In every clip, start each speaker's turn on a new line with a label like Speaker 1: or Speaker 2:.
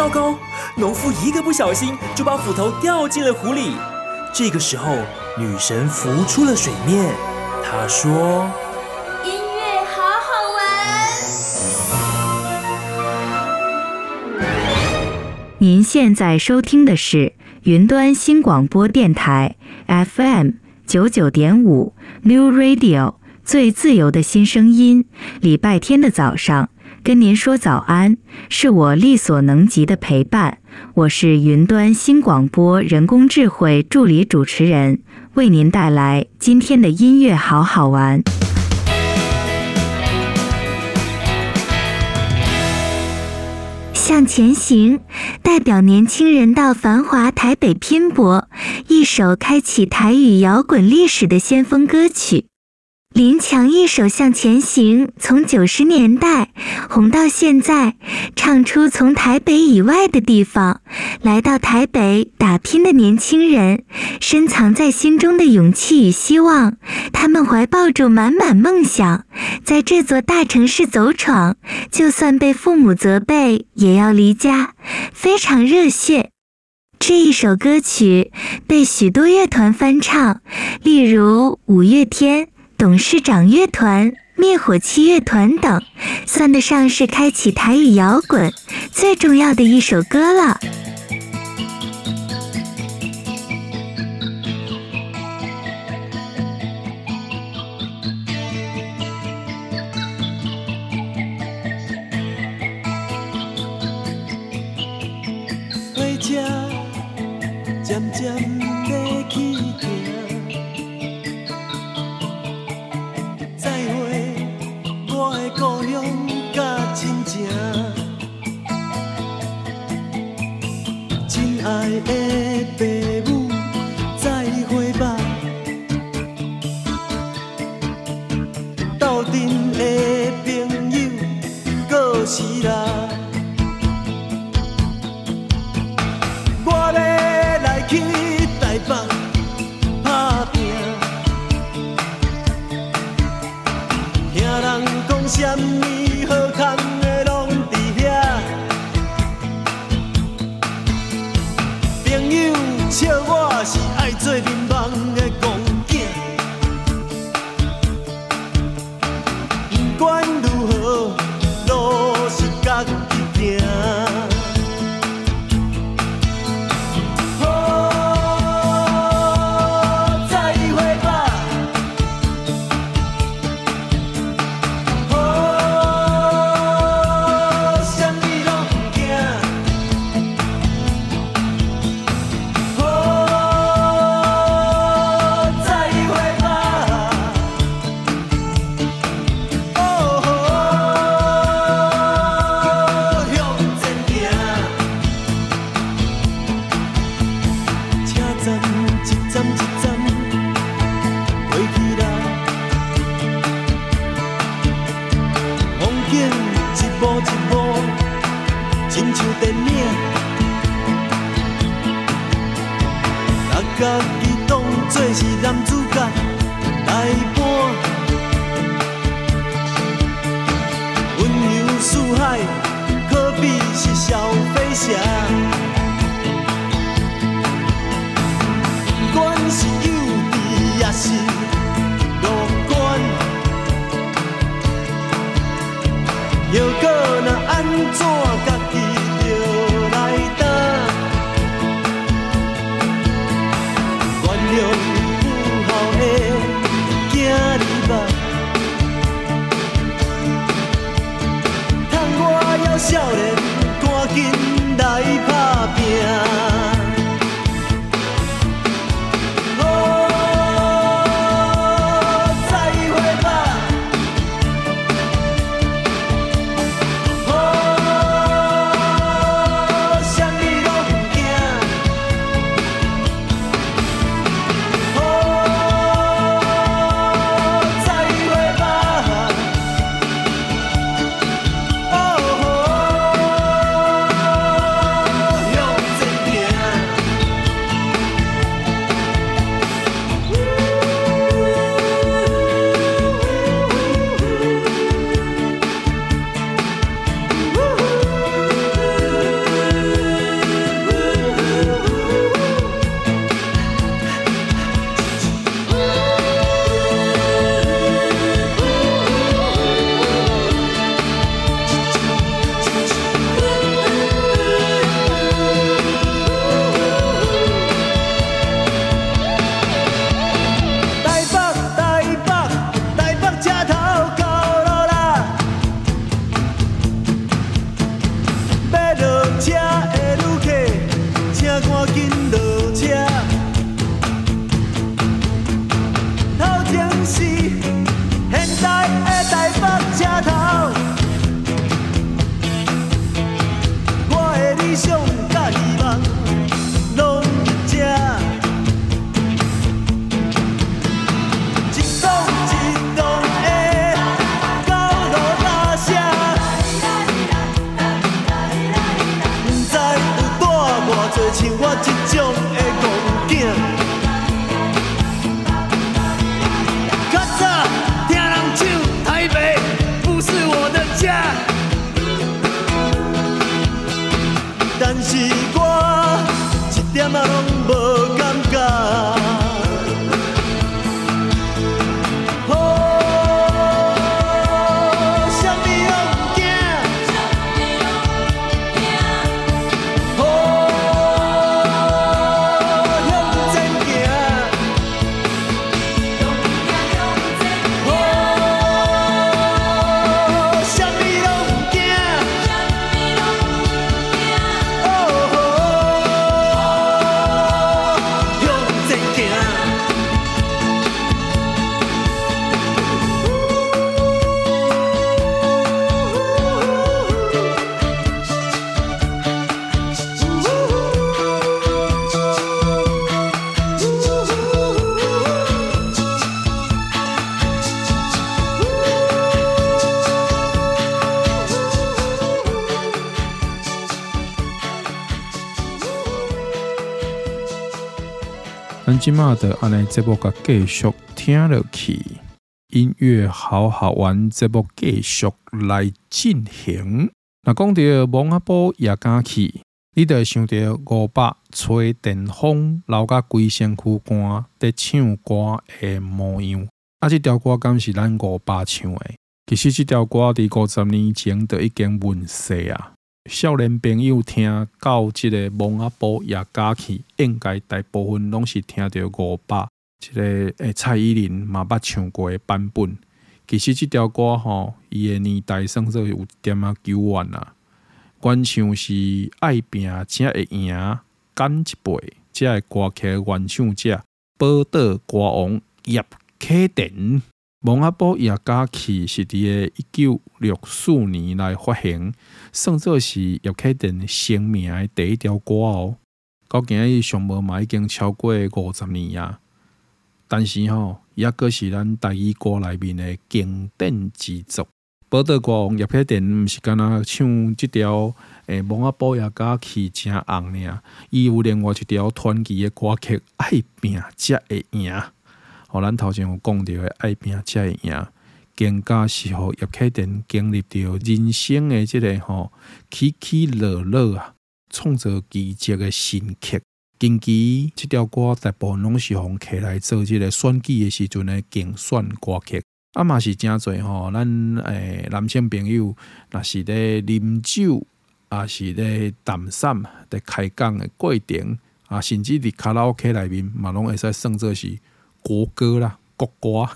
Speaker 1: 糟糕！农夫一个不小心就把斧头掉进了湖里。这个时候，女神浮出了水面。她说：“
Speaker 2: 音乐好好玩。”
Speaker 3: 您现在收听的是云端新广播电台 FM 九九点五 New Radio，最自由的新声音。礼拜天的早上，跟您说早安，是我力所能及的陪伴。我是云端新广播人工智慧助理主持人，为您带来今天的音乐好好玩。
Speaker 4: 向前行，代表年轻人到繁华台北拼搏，一首开启台语摇滚历史的先锋歌曲。林强一首《向前行》，从九十年代红到现在，唱出从台北以外的地方来到台北打拼的年轻人深藏在心中的勇气与希望。他们怀抱着满满梦想，在这座大城市走闯，就算被父母责备，也要离家，非常热血。这一首歌曲被许多乐团翻唱，例如五月天。董事长乐团、灭火器乐团等，算得上是开启台语摇滚最重要的一首歌了。
Speaker 5: 火车渐渐把自
Speaker 6: 己当作是男主角来扮，温柔似海，可比是小飞侠。
Speaker 7: 咱今嘛的安尼节目甲继续听落去，音乐好好玩，节目继续来进行。那讲到蒙阿波夜间去，你就想到五百吹电风，流甲规身躯汗，在唱歌的模样。啊，这条歌敢是咱五百唱的？其实这条歌伫五十年前就已经问世啊。少年朋友听到即个蒙阿波夜假期，应该大部分拢是听着五八即个诶蔡依林嘛捌唱过诶版本。其实即条歌吼，伊诶年代算做有点仔久远啦。原唱是爱拼才会赢，干一辈，这个歌曲原唱者宝岛歌王叶启田。蒙阿波夜假期是伫个一九六四年来发行，算作是叶启田成名的第一条歌哦。到今日上无嘛已经超过五十年啊，但是吼，也阁是咱台语歌内面的经典之作。宝岛歌王叶启田毋是干那唱这条诶蒙阿波夜假期真红尔，伊有另外一条传奇的歌曲《爱拼才会赢》。互咱头前有讲到的爱拼才会赢，更加是互叶启田经历着人生的即个吼起起落落啊，创造奇迹的神曲。近期即条歌大部分拢是互起来做即个选举的时阵的竞选歌曲，啊嘛是诚侪吼，咱诶男性朋友若是咧啉酒，啊是咧谈散，咧开讲的过程，啊甚至伫卡拉 OK 内面嘛拢会使算作是。国歌啦，国歌，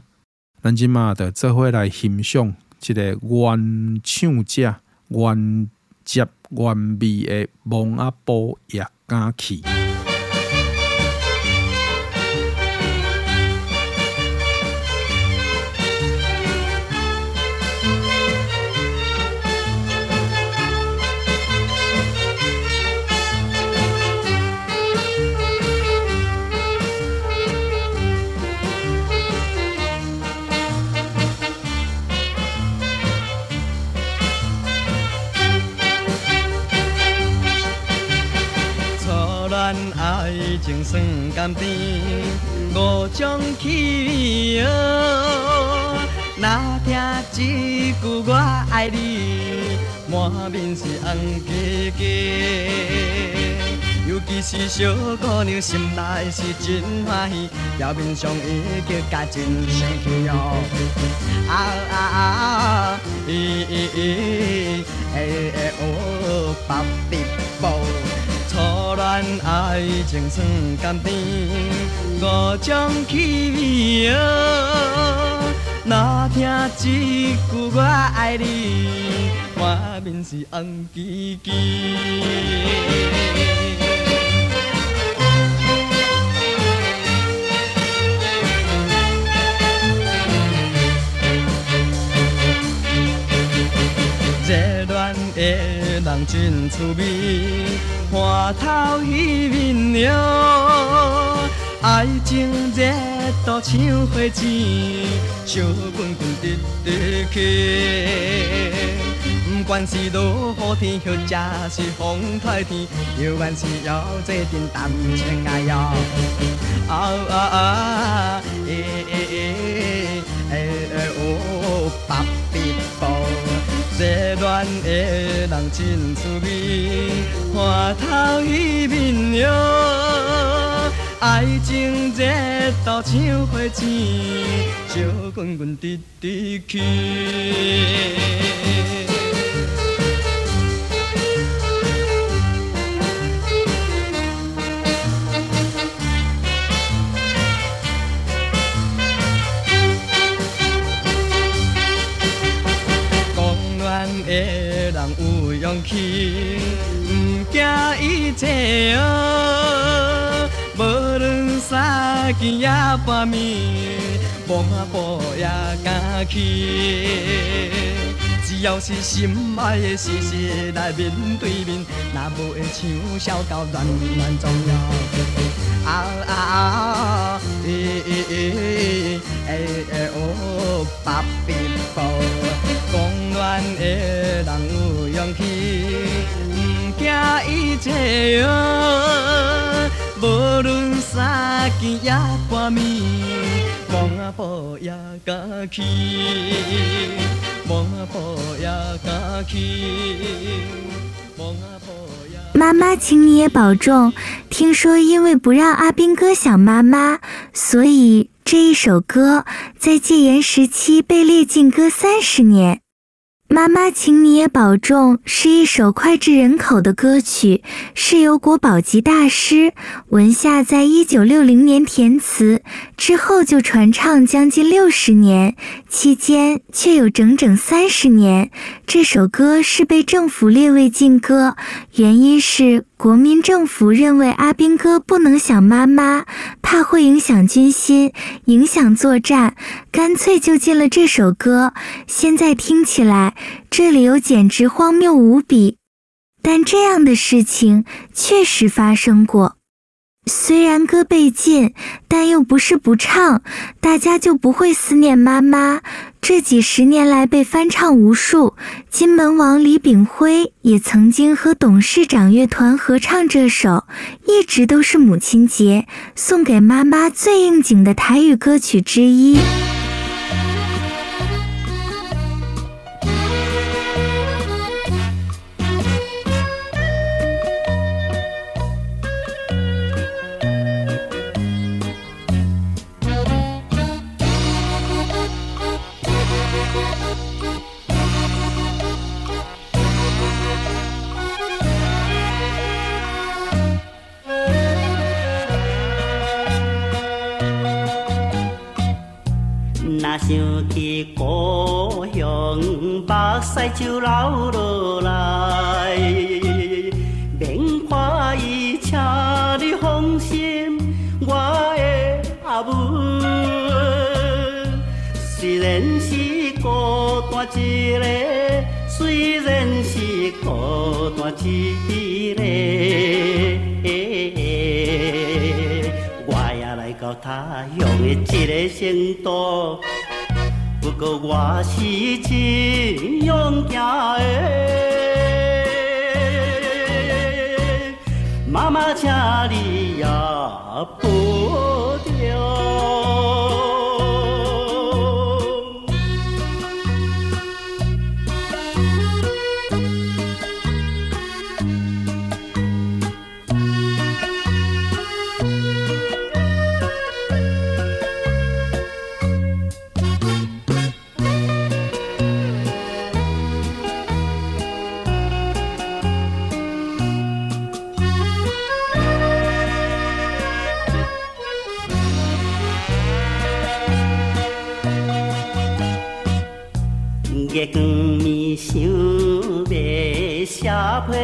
Speaker 7: 咱即嘛的做伙来欣赏一个原唱者原汁原味的蒙阿波夜间去。
Speaker 6: 情算甘甜，五种气味哦。若听一句我爱你，满面是红结结。尤其是小姑娘心内是真欢喜，表面上已经假真生气哦。啊啊啊！咦咦咦！哎哎哦，宝贝。初恋爱情酸甘甜，五种气味哦。若听一句我爱你，满面是红枝枝。人真趣味，看透彼面了。爱情热度像火箭，烧滚滚直直去。管是落雨天，或者是风台天，犹原是要做阵谈情爱呀。啊啊啊！诶诶诶诶哦，白皮肤，热恋的人真趣味，看透伊面容，爱情热度像火箭，烧滚滚直直去。去，不惊一切哦，无论三更也半暝，摸步也敢去。只要是心爱的事实来面对面，那不会像小狗乱乱撞呀。啊啊啊！诶诶诶，哎哎哦，把臂抱，狂乱的人。勇气，不惊一切哦，无论三更也半暝，摸步也敢去，摸步也敢去，摸步也。
Speaker 4: 妈妈，请你也保重。听说因为不让阿兵哥想妈妈，所以这一首歌在戒严时期被列禁歌三十年。妈妈，请你也保重，是一首脍炙人口的歌曲，是由国宝级大师文夏在一九六零年填词，之后就传唱将近六十年，期间却有整整三十年。这首歌是被政府列为禁歌，原因是国民政府认为阿兵哥不能想妈妈，怕会影响军心，影响作战，干脆就禁了这首歌。现在听起来，这理由简直荒谬无比，但这样的事情确实发生过。虽然歌被禁，但又不是不唱，大家就不会思念妈妈。这几十年来被翻唱无数，金门王李炳辉也曾经和董事长乐团合唱这首，一直都是母亲节送给妈妈最应景的台语歌曲之一。
Speaker 8: 想起故乡，目屎就流落来。免看伊请你放心，我的阿母，虽然是孤单一个，虽然是孤单一个，我也来到他乡的这个城都。不过我是真勇敢的，妈妈，请你也保重。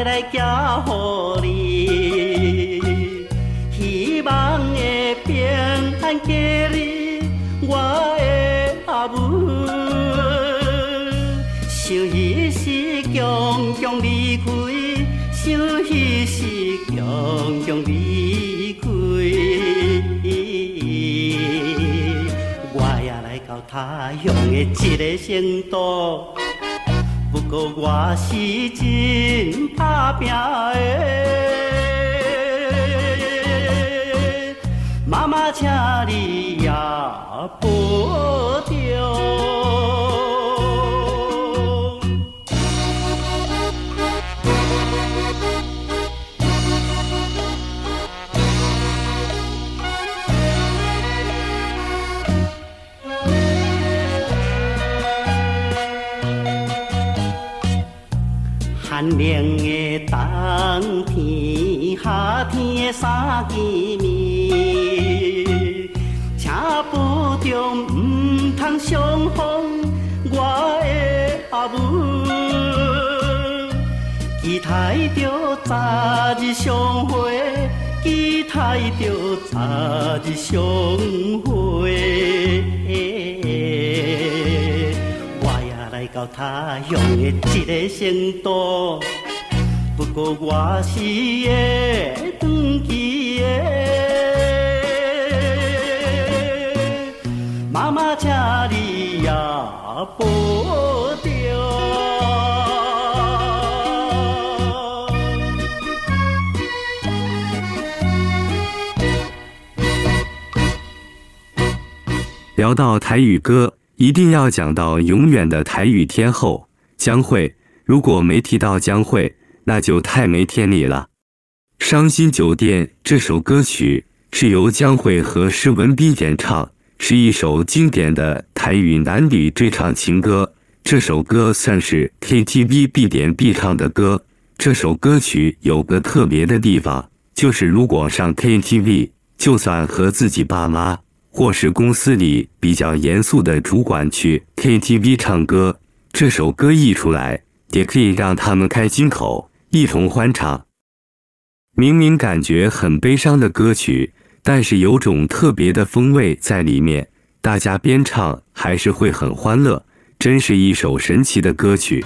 Speaker 8: 来寄予你，希望的平安过日，我的阿母。想彼时强强离开，想彼时强强离开，我也来到他乡的一个城都。过我是真打拼的，妈妈，请你也保重。寒冷的冬天，夏天的三更暝，请保重，唔通伤风我的阿母。期待着早日相会，期待着早日相会。到他乡的一个成都，不过我是会转去的。妈妈，请你呀保重。
Speaker 9: 聊到台语歌。一定要讲到永远的台语天后江蕙，如果没提到江蕙，那就太没天理了。《伤心酒店》这首歌曲是由江蕙和施文彬演唱，是一首经典的台语男女对唱情歌。这首歌算是 KTV 必点必唱的歌。这首歌曲有个特别的地方，就是如果上 KTV，就算和自己爸妈。或是公司里比较严肃的主管去 KTV 唱歌，这首歌一出来，也可以让他们开金口，一同欢唱。明明感觉很悲伤的歌曲，但是有种特别的风味在里面，大家边唱还是会很欢乐，真是一首神奇的歌曲。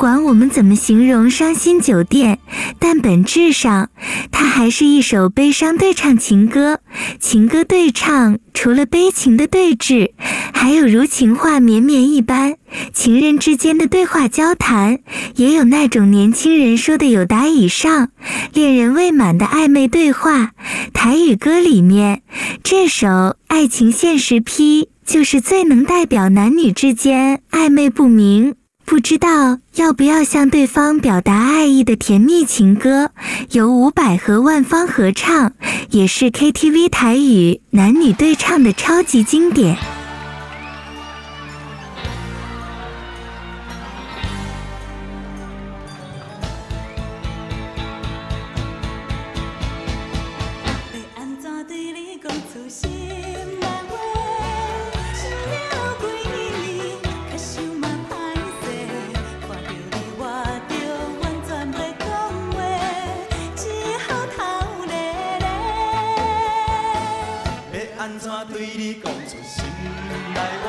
Speaker 10: 管我们怎么形容《伤心酒店》，但本质上，它还是一首悲伤对唱情歌。情歌对唱除了悲情的对峙，还有如情话绵绵一般情人之间的对话交谈，也有那种年轻人说的有达以上、恋人未满的暧昧对话。台语歌里面这首《爱情现实批》就是最能代表男女之间暧昧不明。不知道要不要向对方表达爱意的甜蜜情歌，由伍佰和万芳合唱，也是 KTV 台语男女对唱的超级经典。
Speaker 5: 安怎对你讲出心内话？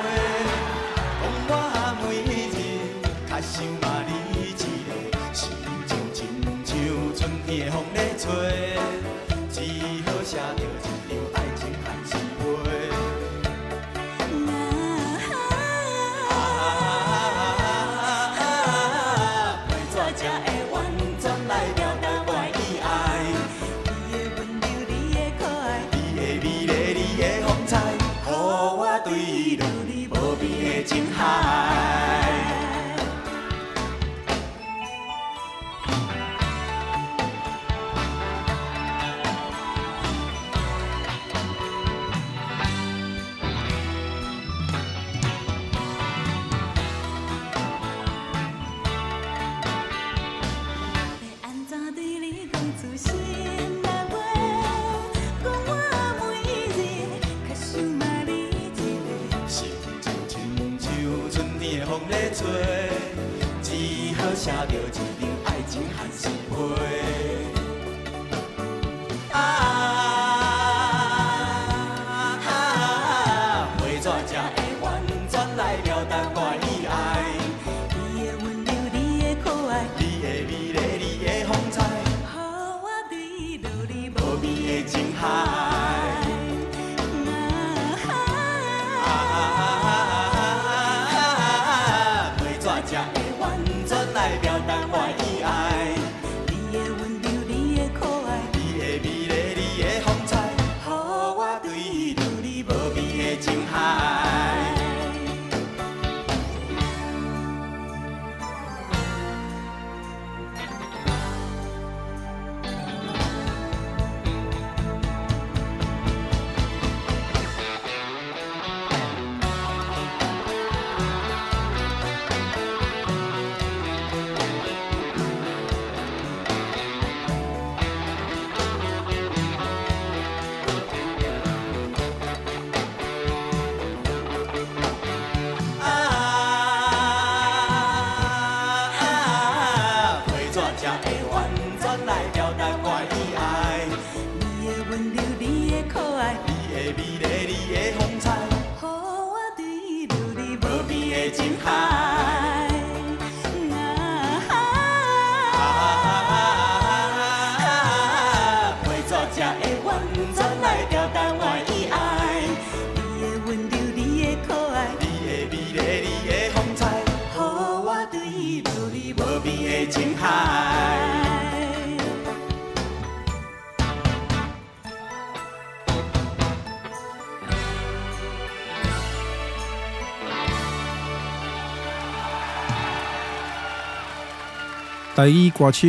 Speaker 5: 讲我每日较想嘛你一个，心情亲像春天的风在吹，只好写着一张。
Speaker 7: 台语歌手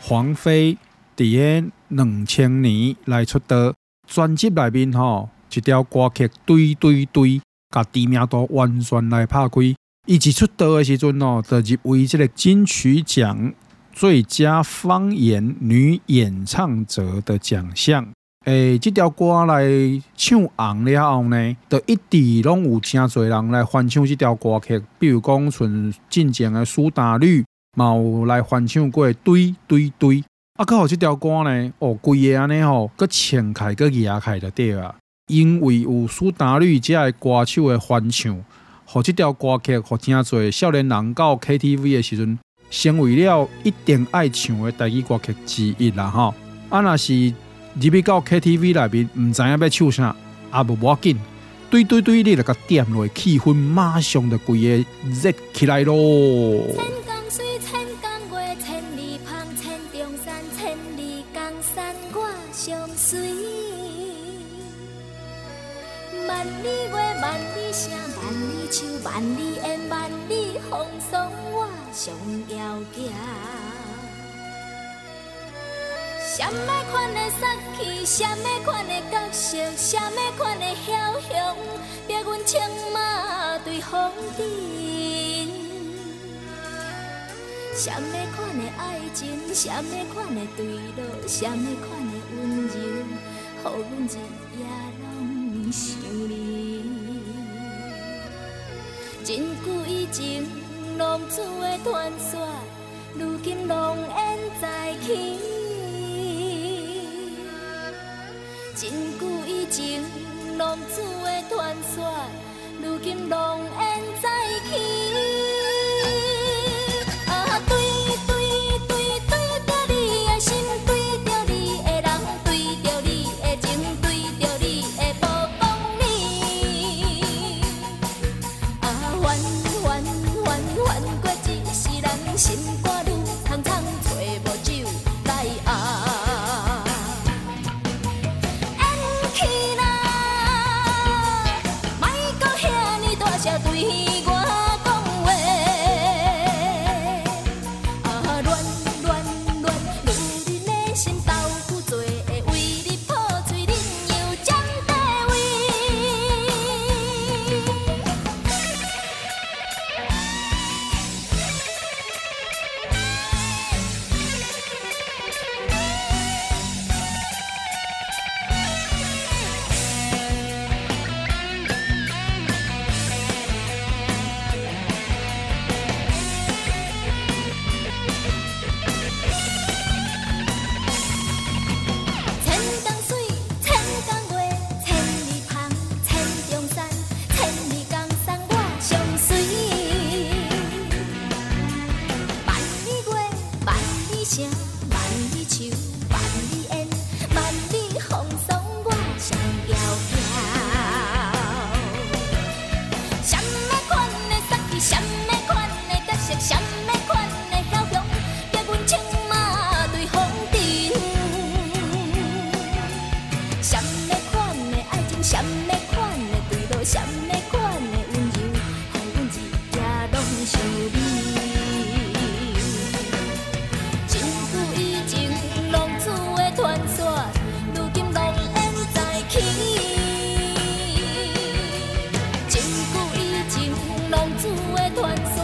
Speaker 7: 黄飞伫个两千年来出道，专辑内面吼一条歌曲，对对对，甲知名度完全来拍开。伊一出道的时阵哦，就入围这个金曲奖最佳方言女演唱者的奖项。诶，这条歌来唱红了后呢，就一直拢有真侪人来翻唱这条歌曲。比如讲，像进前的苏打绿，嘛有来翻唱过“对对对”。啊，阁好这条歌呢，哦，规个安尼吼，阁唱开阁野开就对啊。因为有苏打绿这个歌手的翻唱，互这条歌曲，互真侪少年人到 KTV 的时阵，成为了一定爱唱的台语歌曲之一啦吼。啊，若是。入去到 KTV 内面，唔知影要唱啥，啊无要紧，对对对，你来个点落，气氛马上就规个热起来咯。
Speaker 11: 万里月，万里声，万里树，万里烟，万里风霜，我上遥行。什么款的杀气，什么款的角色，什么款的枭雄，逼阮策马对风阵。什么款的爱情，什么款的对落，什么款的温柔，予阮日夜拢想你。真久以前，浪子的传说，如今浓烟再起。真久以前，浪子的传说，如今浓烟再起。
Speaker 12: 团。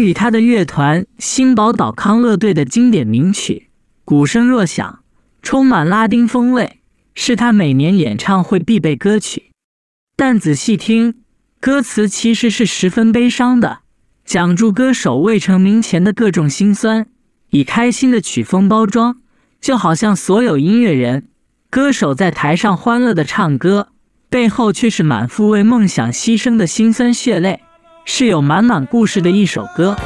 Speaker 12: 与他的乐团新宝岛康乐队的经典名曲《鼓声若响》，充满拉丁风味，是他每年演唱会必备歌曲。但仔细听，歌词其实是十分悲伤的，讲述歌手未成名前的各种辛酸，以开心的曲风包装，就好像所有音乐人、歌手在台上欢乐的唱歌，背后却是满腹为梦想牺牲的辛酸血泪。是有满满故事的一首歌。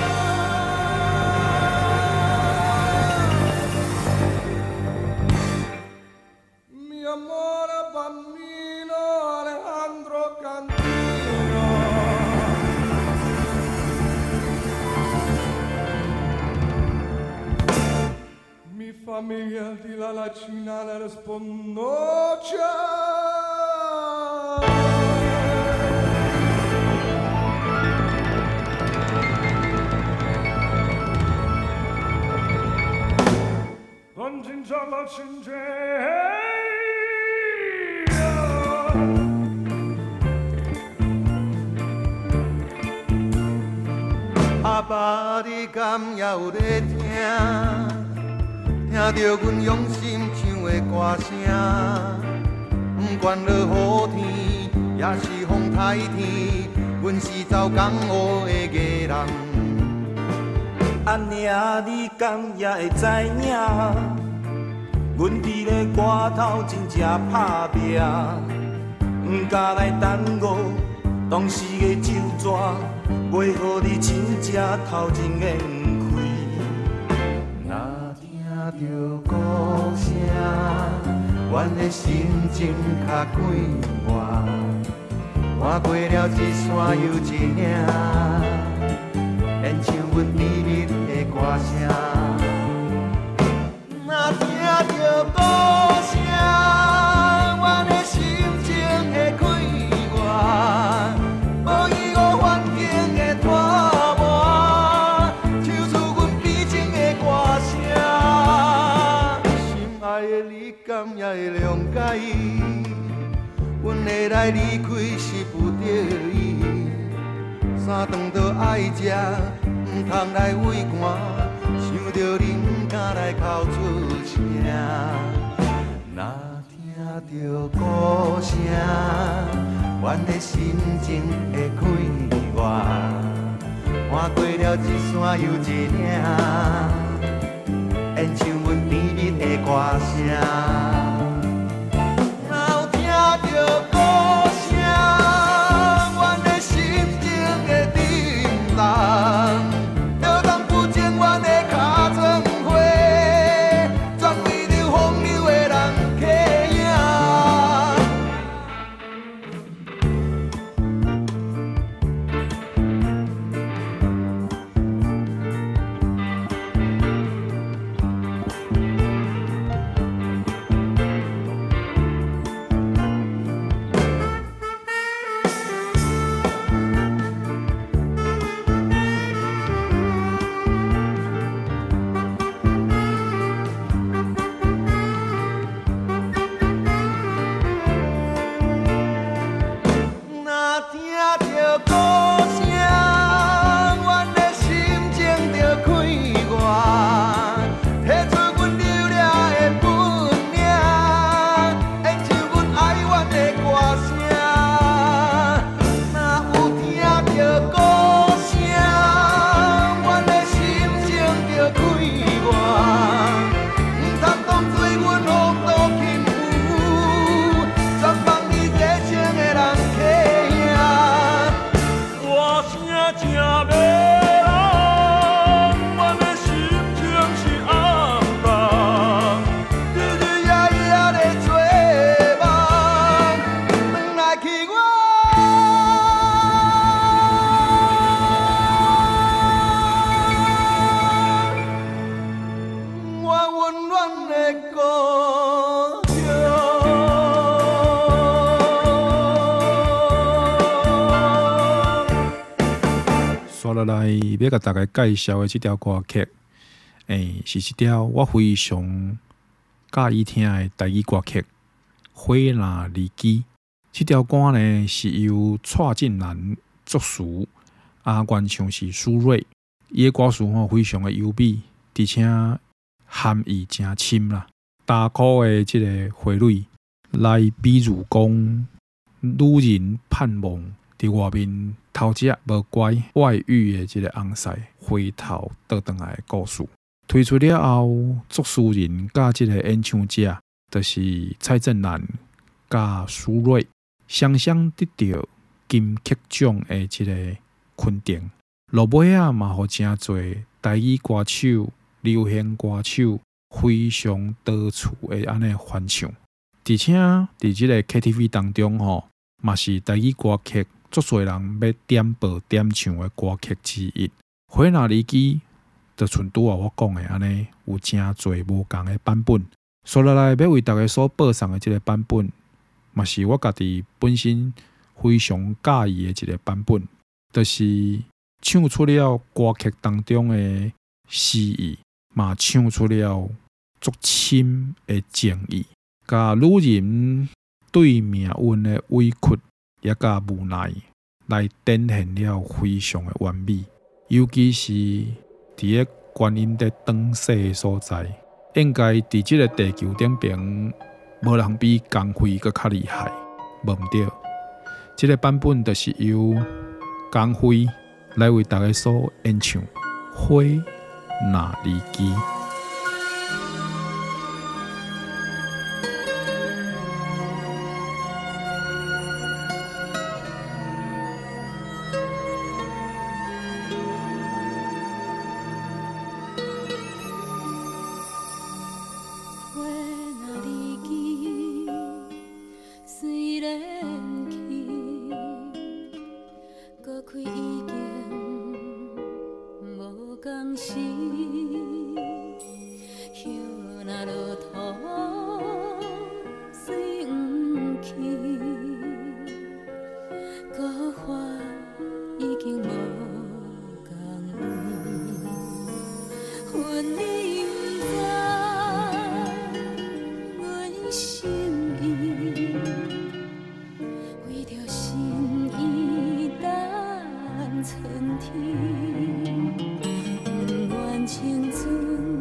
Speaker 13: 阿爸，你敢也有在听？听着阮用心唱的歌声，不管落雨天，也是风台天，阮是走江湖的艺人。
Speaker 5: 阿娘，你敢也会知影？阮伫咧歌头真正打拼，不敢来耽误当时的酒桌。为何你真正头前烟开？
Speaker 13: 若听到歌声，阮的心情较快活。换过了一山又一岭，献唱阮甜蜜的歌声。听着歌
Speaker 7: 声。要甲大家介绍的这条歌曲，诶、是一条我非常介意听的台语歌曲《花若离枝》。这条歌呢是由蔡振南作词，啊，原唱是苏芮。伊的歌词吼非常的优美，而且含义诚深啦。大箍的即个花蕊，来比如讲，女人盼望伫外面偷食无乖外遇的这个翁婿，回头倒转来的故事。推出了后，作词人甲这个演唱者，就是蔡振南甲苏芮，双双得到金曲奖的这个肯定。落尾啊，嘛，互诚侪台语歌手、流行歌手非常多处的安尼翻唱，而且伫即个 KTV 当中吼，嘛是台语歌曲足侪人要点播点唱的歌曲之一。花若离枝，就像拄啊我讲的安尼，有诚侪无共的版本。所以来要为大家所播送的即个版本，嘛是我家己本身非常介意的一个版本，就是。唱出了歌曲当中的诗意，嘛唱出了足深的情意，甲女人对命运的委屈也甲无奈，来展现了非常的完美。尤其是伫个观音在转世的所在，应该伫即个地球顶边，无人比江辉阁较厉害，无毋对。即、这个版本就是由江辉。来为大家所演唱《花若离枝》。
Speaker 12: 曾听，云乱千尊。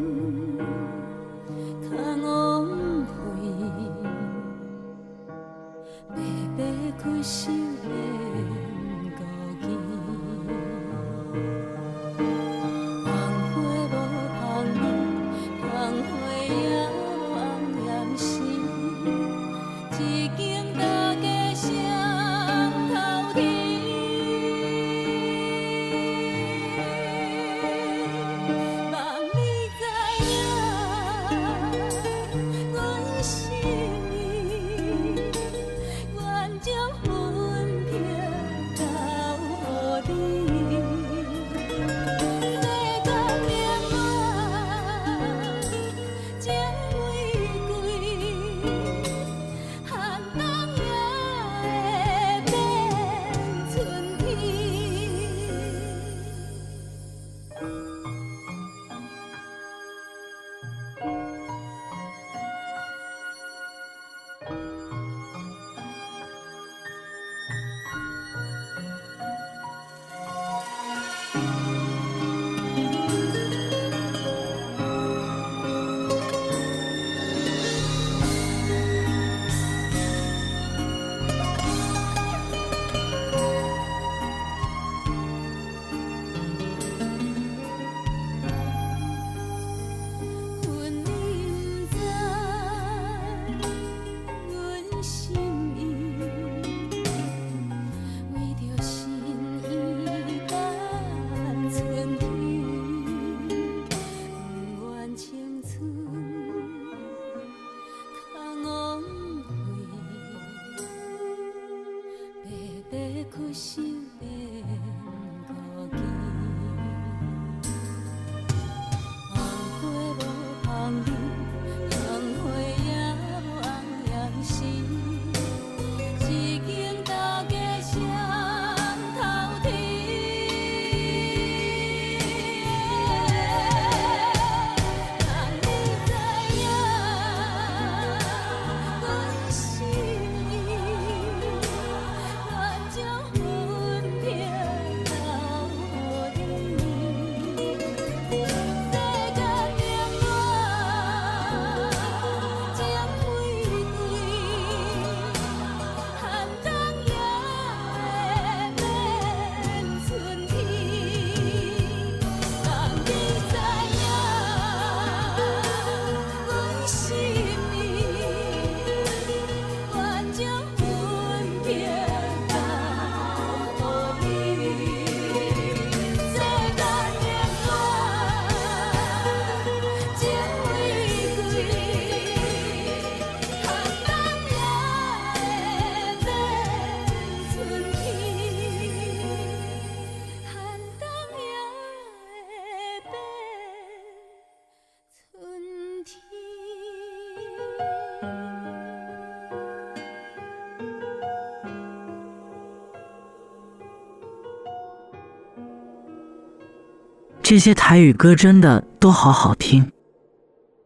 Speaker 12: 这些台语歌真的都好好听。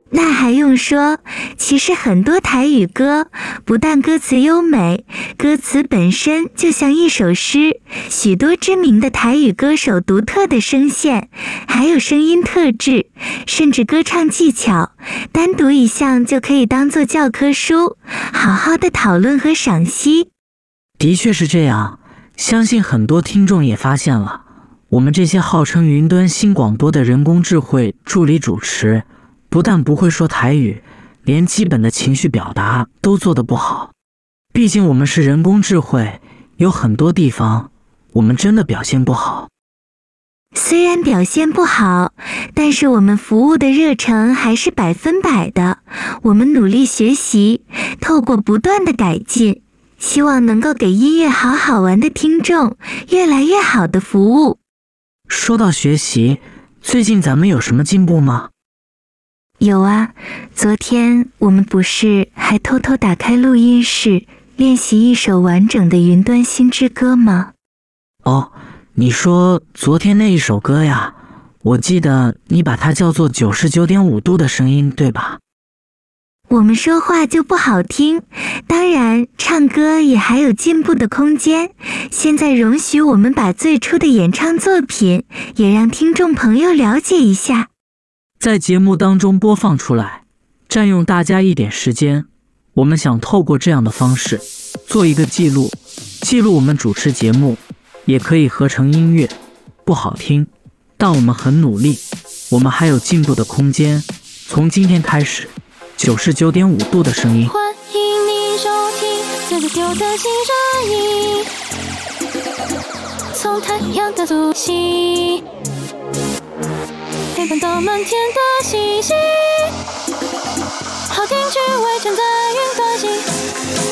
Speaker 4: 那还用说？其实很多台语歌不但歌词优美，歌词本身就像一首诗。许多知名的台语歌手独特的声线，还有声音特质，甚至歌唱技巧，单独一项就可以当做教科书，好好的讨论和赏析。
Speaker 12: 的确是这样，相信很多听众也发现了，我们这些号称云端新广播的人工智慧助理主持。不但不会说台语，连基本的情绪表达都做得不好。毕竟我们是人工智慧，有很多地方我们真的表现不好。
Speaker 4: 虽然表现不好，但是我们服务的热忱还是百分百的。我们努力学习，透过不断的改进，希望能够给音乐好好玩的听众越来越好的服务。
Speaker 12: 说到学习，最近咱们有什么进步吗？
Speaker 4: 有啊，昨天我们不是还偷偷打开录音室练习一首完整的云端新之歌吗？
Speaker 12: 哦，你说昨天那一首歌呀？我记得你把它叫做九十九点五度的声音，对吧？
Speaker 4: 我们说话就不好听，当然唱歌也还有进步的空间。现在容许我们把最初的演唱作品也让听众朋友了解一下。
Speaker 12: 在节目当中播放出来，占用大家一点时间。我们想透过这样的方式做一个记录，记录我们主持节目，也可以合成音乐。不好听，但我们很努力，我们还有进步的空间。从今天开始，九十九点五度的声音。
Speaker 14: 欢迎你收听最自由的新声音，从太阳的足迹。陪伴到满天的星星，好听趣味全在云端心。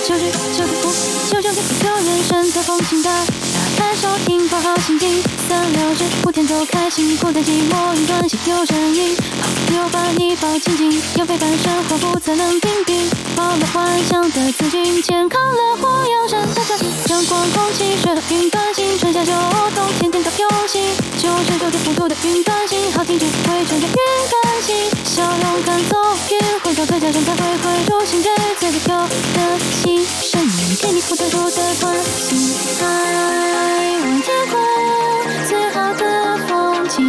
Speaker 14: 九十九点五，九九点九人生的风景的，打开收听，好好心情。三六十五天都开心，不担寂寞，云端心有声音。有把你抱紧紧，有陪伴生活不再冷冰冰。抱了幻想的自己，健康乐活养生的小心。阳光空气随和云端心，春夏秋冬天天都用心。九十九点五度的云端心，好听就会穿越云端心。笑容赶走云，回到最家乡才会回入心最最自由的心声音，给你不退出的关心。爱望天空，最好的风景。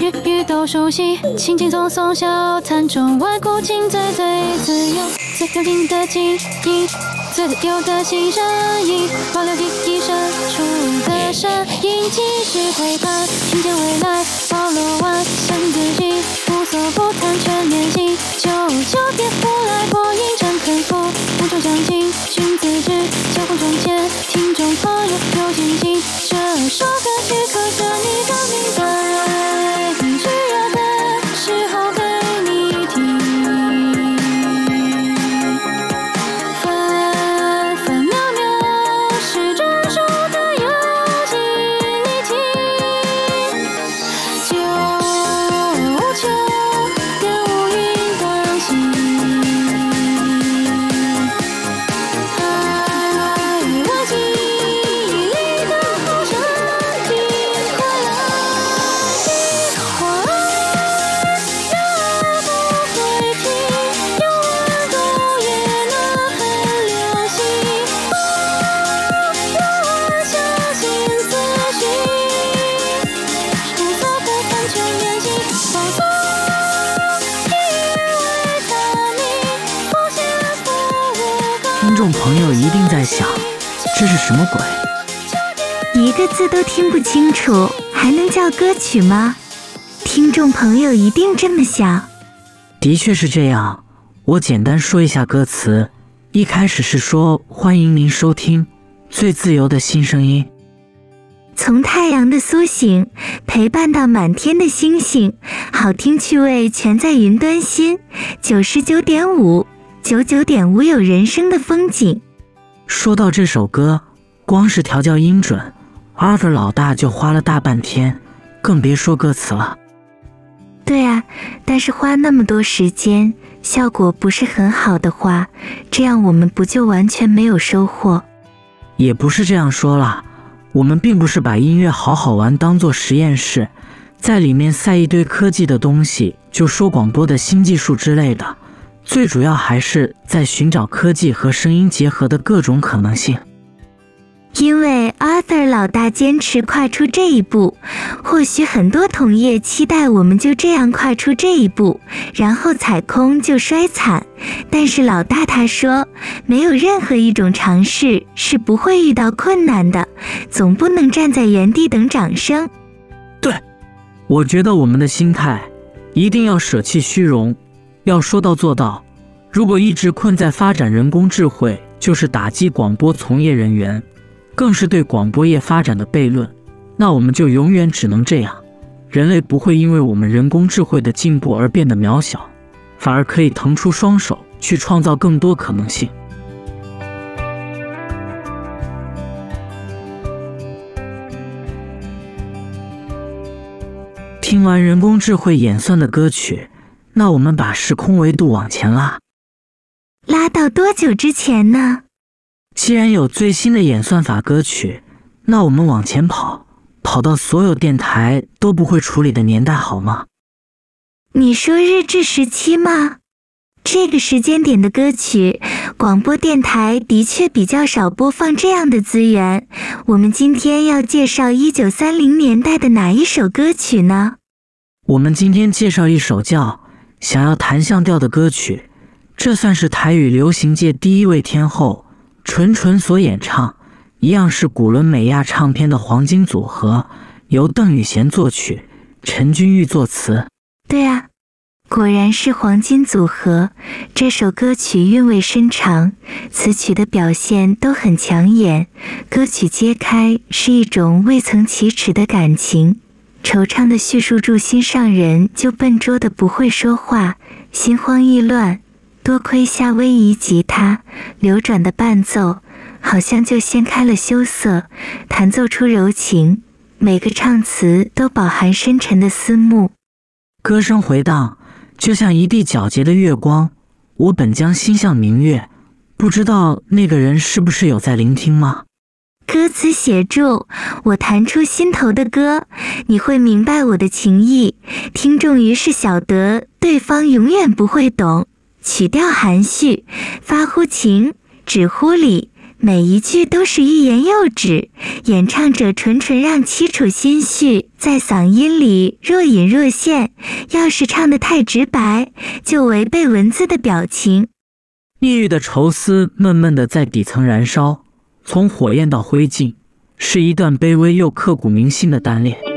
Speaker 14: 空，最好的风景。都熟悉，轻轻松松笑谈中外国情最最自由，最有劲的记忆，最自由的新声音，保留记忆深处的声音，继续陪伴，听见未来，包罗万象自己，无所不谈全面性，九九点五来播音真肯服，无中将进，寻自知，交互中间，听众朋友有信心，这首歌曲刻着你的名字。
Speaker 12: 什么鬼？
Speaker 4: 一个字都听不清楚，还能叫歌曲吗？听众朋友一定这么想。
Speaker 12: 的确是这样。我简单说一下歌词，一开始是说欢迎您收听最自由的新声音。
Speaker 4: 从太阳的苏醒陪伴到满天的星星，好听趣味全在云端心九十九点五，九九点五有人生的风景。
Speaker 12: 说到这首歌，光是调教音准，Arthur 老大就花了大半天，更别说歌词了。
Speaker 4: 对啊，但是花那么多时间，效果不是很好的话，这样我们不就完全没有收获？
Speaker 12: 也不是这样说啦。我们并不是把音乐好好玩当做实验室，在里面塞一堆科技的东西，就说广播的新技术之类的。最主要还是在寻找科技和声音结合的各种可能性。
Speaker 4: 因为 Arthur 老大坚持跨出这一步，或许很多同业期待我们就这样跨出这一步，然后踩空就摔惨。但是老大他说，没有任何一种尝试是不会遇到困难的，总不能站在原地等掌声。
Speaker 12: 对，我觉得我们的心态一定要舍弃虚荣，要说到做到。如果一直困在发展人工智慧，就是打击广播从业人员。更是对广播业发展的悖论，那我们就永远只能这样。人类不会因为我们人工智慧的进步而变得渺小，反而可以腾出双手去创造更多可能性。听完人工智慧演算的歌曲，那我们把时空维度往前拉，
Speaker 4: 拉到多久之前呢？
Speaker 12: 既然有最新的演算法歌曲，那我们往前跑，跑到所有电台都不会处理的年代，好吗？
Speaker 4: 你说日治时期吗？这个时间点的歌曲，广播电台的确比较少播放这样的资源。我们今天要介绍一九三零年代的哪一首歌曲呢？
Speaker 12: 我们今天介绍一首叫《想要弹像调》的歌曲，这算是台语流行界第一位天后。纯纯所演唱，一样是古伦美亚唱片的黄金组合，由邓雨贤作曲，陈君玉作词。
Speaker 4: 对啊，果然是黄金组合。这首歌曲韵味深长，词曲的表现都很抢眼。歌曲揭开是一种未曾启齿的感情，惆怅的叙述住心上人就笨拙的不会说话，心慌意乱。多亏夏威夷吉他流转的伴奏，好像就掀开了羞涩，弹奏出柔情。每个唱词都饱含深沉的思慕，
Speaker 12: 歌声回荡，就像一地皎洁的月光。我本将心向明月，不知道那个人是不是有在聆听吗？
Speaker 4: 歌词写住我弹出心头的歌，你会明白我的情意。听众于是晓得，对方永远不会懂。曲调含蓄，发乎情，止乎礼，每一句都是欲言又止。演唱者纯纯让凄楚心绪在嗓音里若隐若现。要是唱得太直白，就违背文字的表情。
Speaker 12: 抑郁的愁思闷闷的在底层燃烧，从火焰到灰烬，是一段卑微又刻骨铭心的
Speaker 15: 单恋。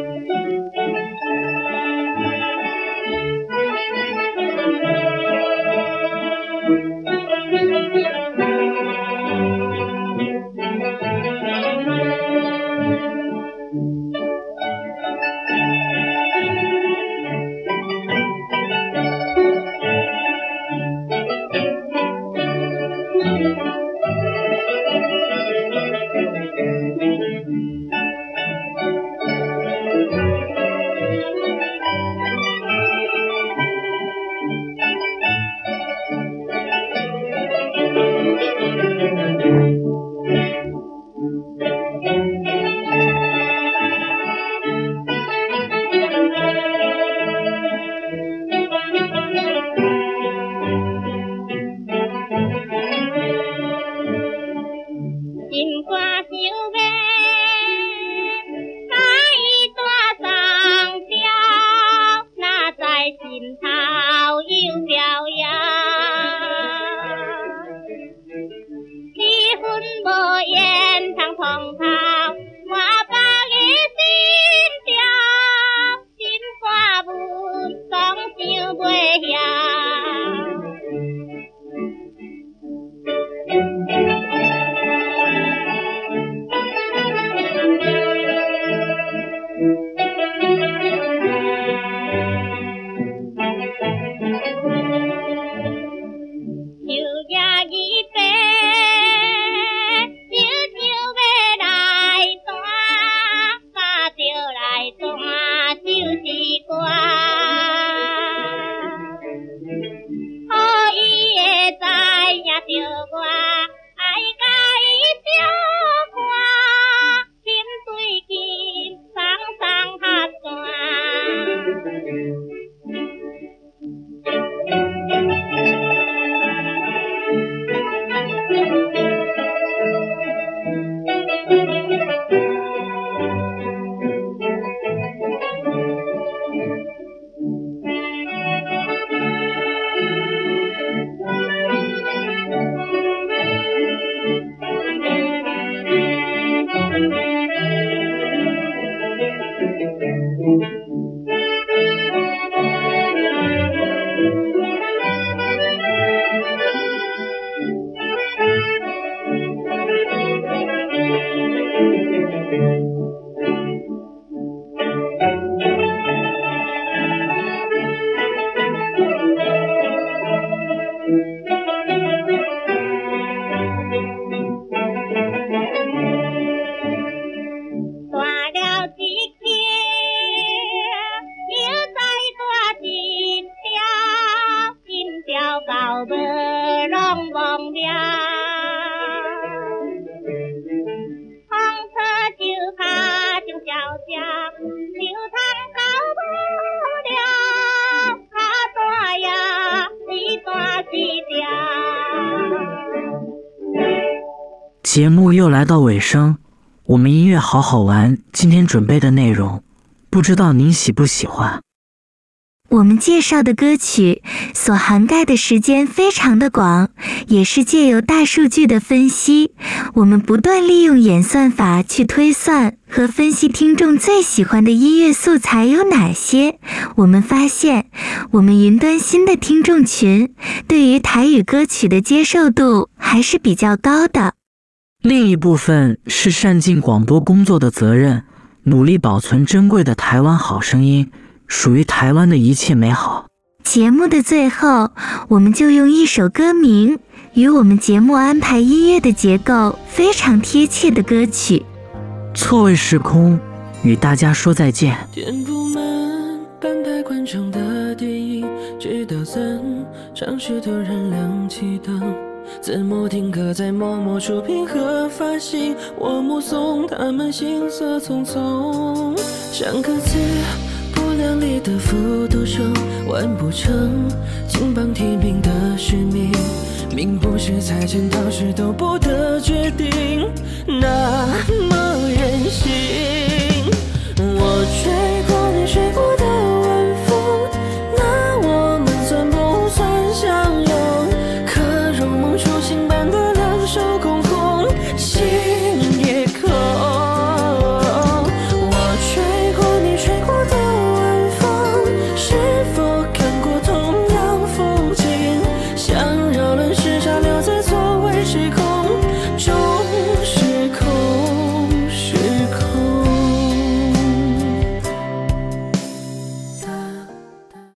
Speaker 15: 声，我们音乐好好玩。今天准备的内容，不知道您喜不喜欢？
Speaker 4: 我们介绍的歌曲所涵盖的时间非常的广，也是借由大数据的分析，我们不断利用演算法去推算和分析听众最喜欢的音乐素材有哪些。我们发现，我们云端新的听众群对于台语歌曲的接受度还是比较高的。
Speaker 15: 另一部分是善尽广播工作的责任，努力保存珍贵的台湾好声音，属于台湾的一切美好。
Speaker 4: 节目的最后，我们就用一首歌名与我们节目安排音乐的结构非常贴切的歌曲《
Speaker 15: 错位时空》，与大家说再见。
Speaker 16: 填不满半排观众的电影，直到散场时突然亮起灯。字幕定格在默默出品和发行，我目送他们行色匆匆，像个自不量力的复读生，完不成金榜题名的使命，命不是财产，到时都不得决定。那。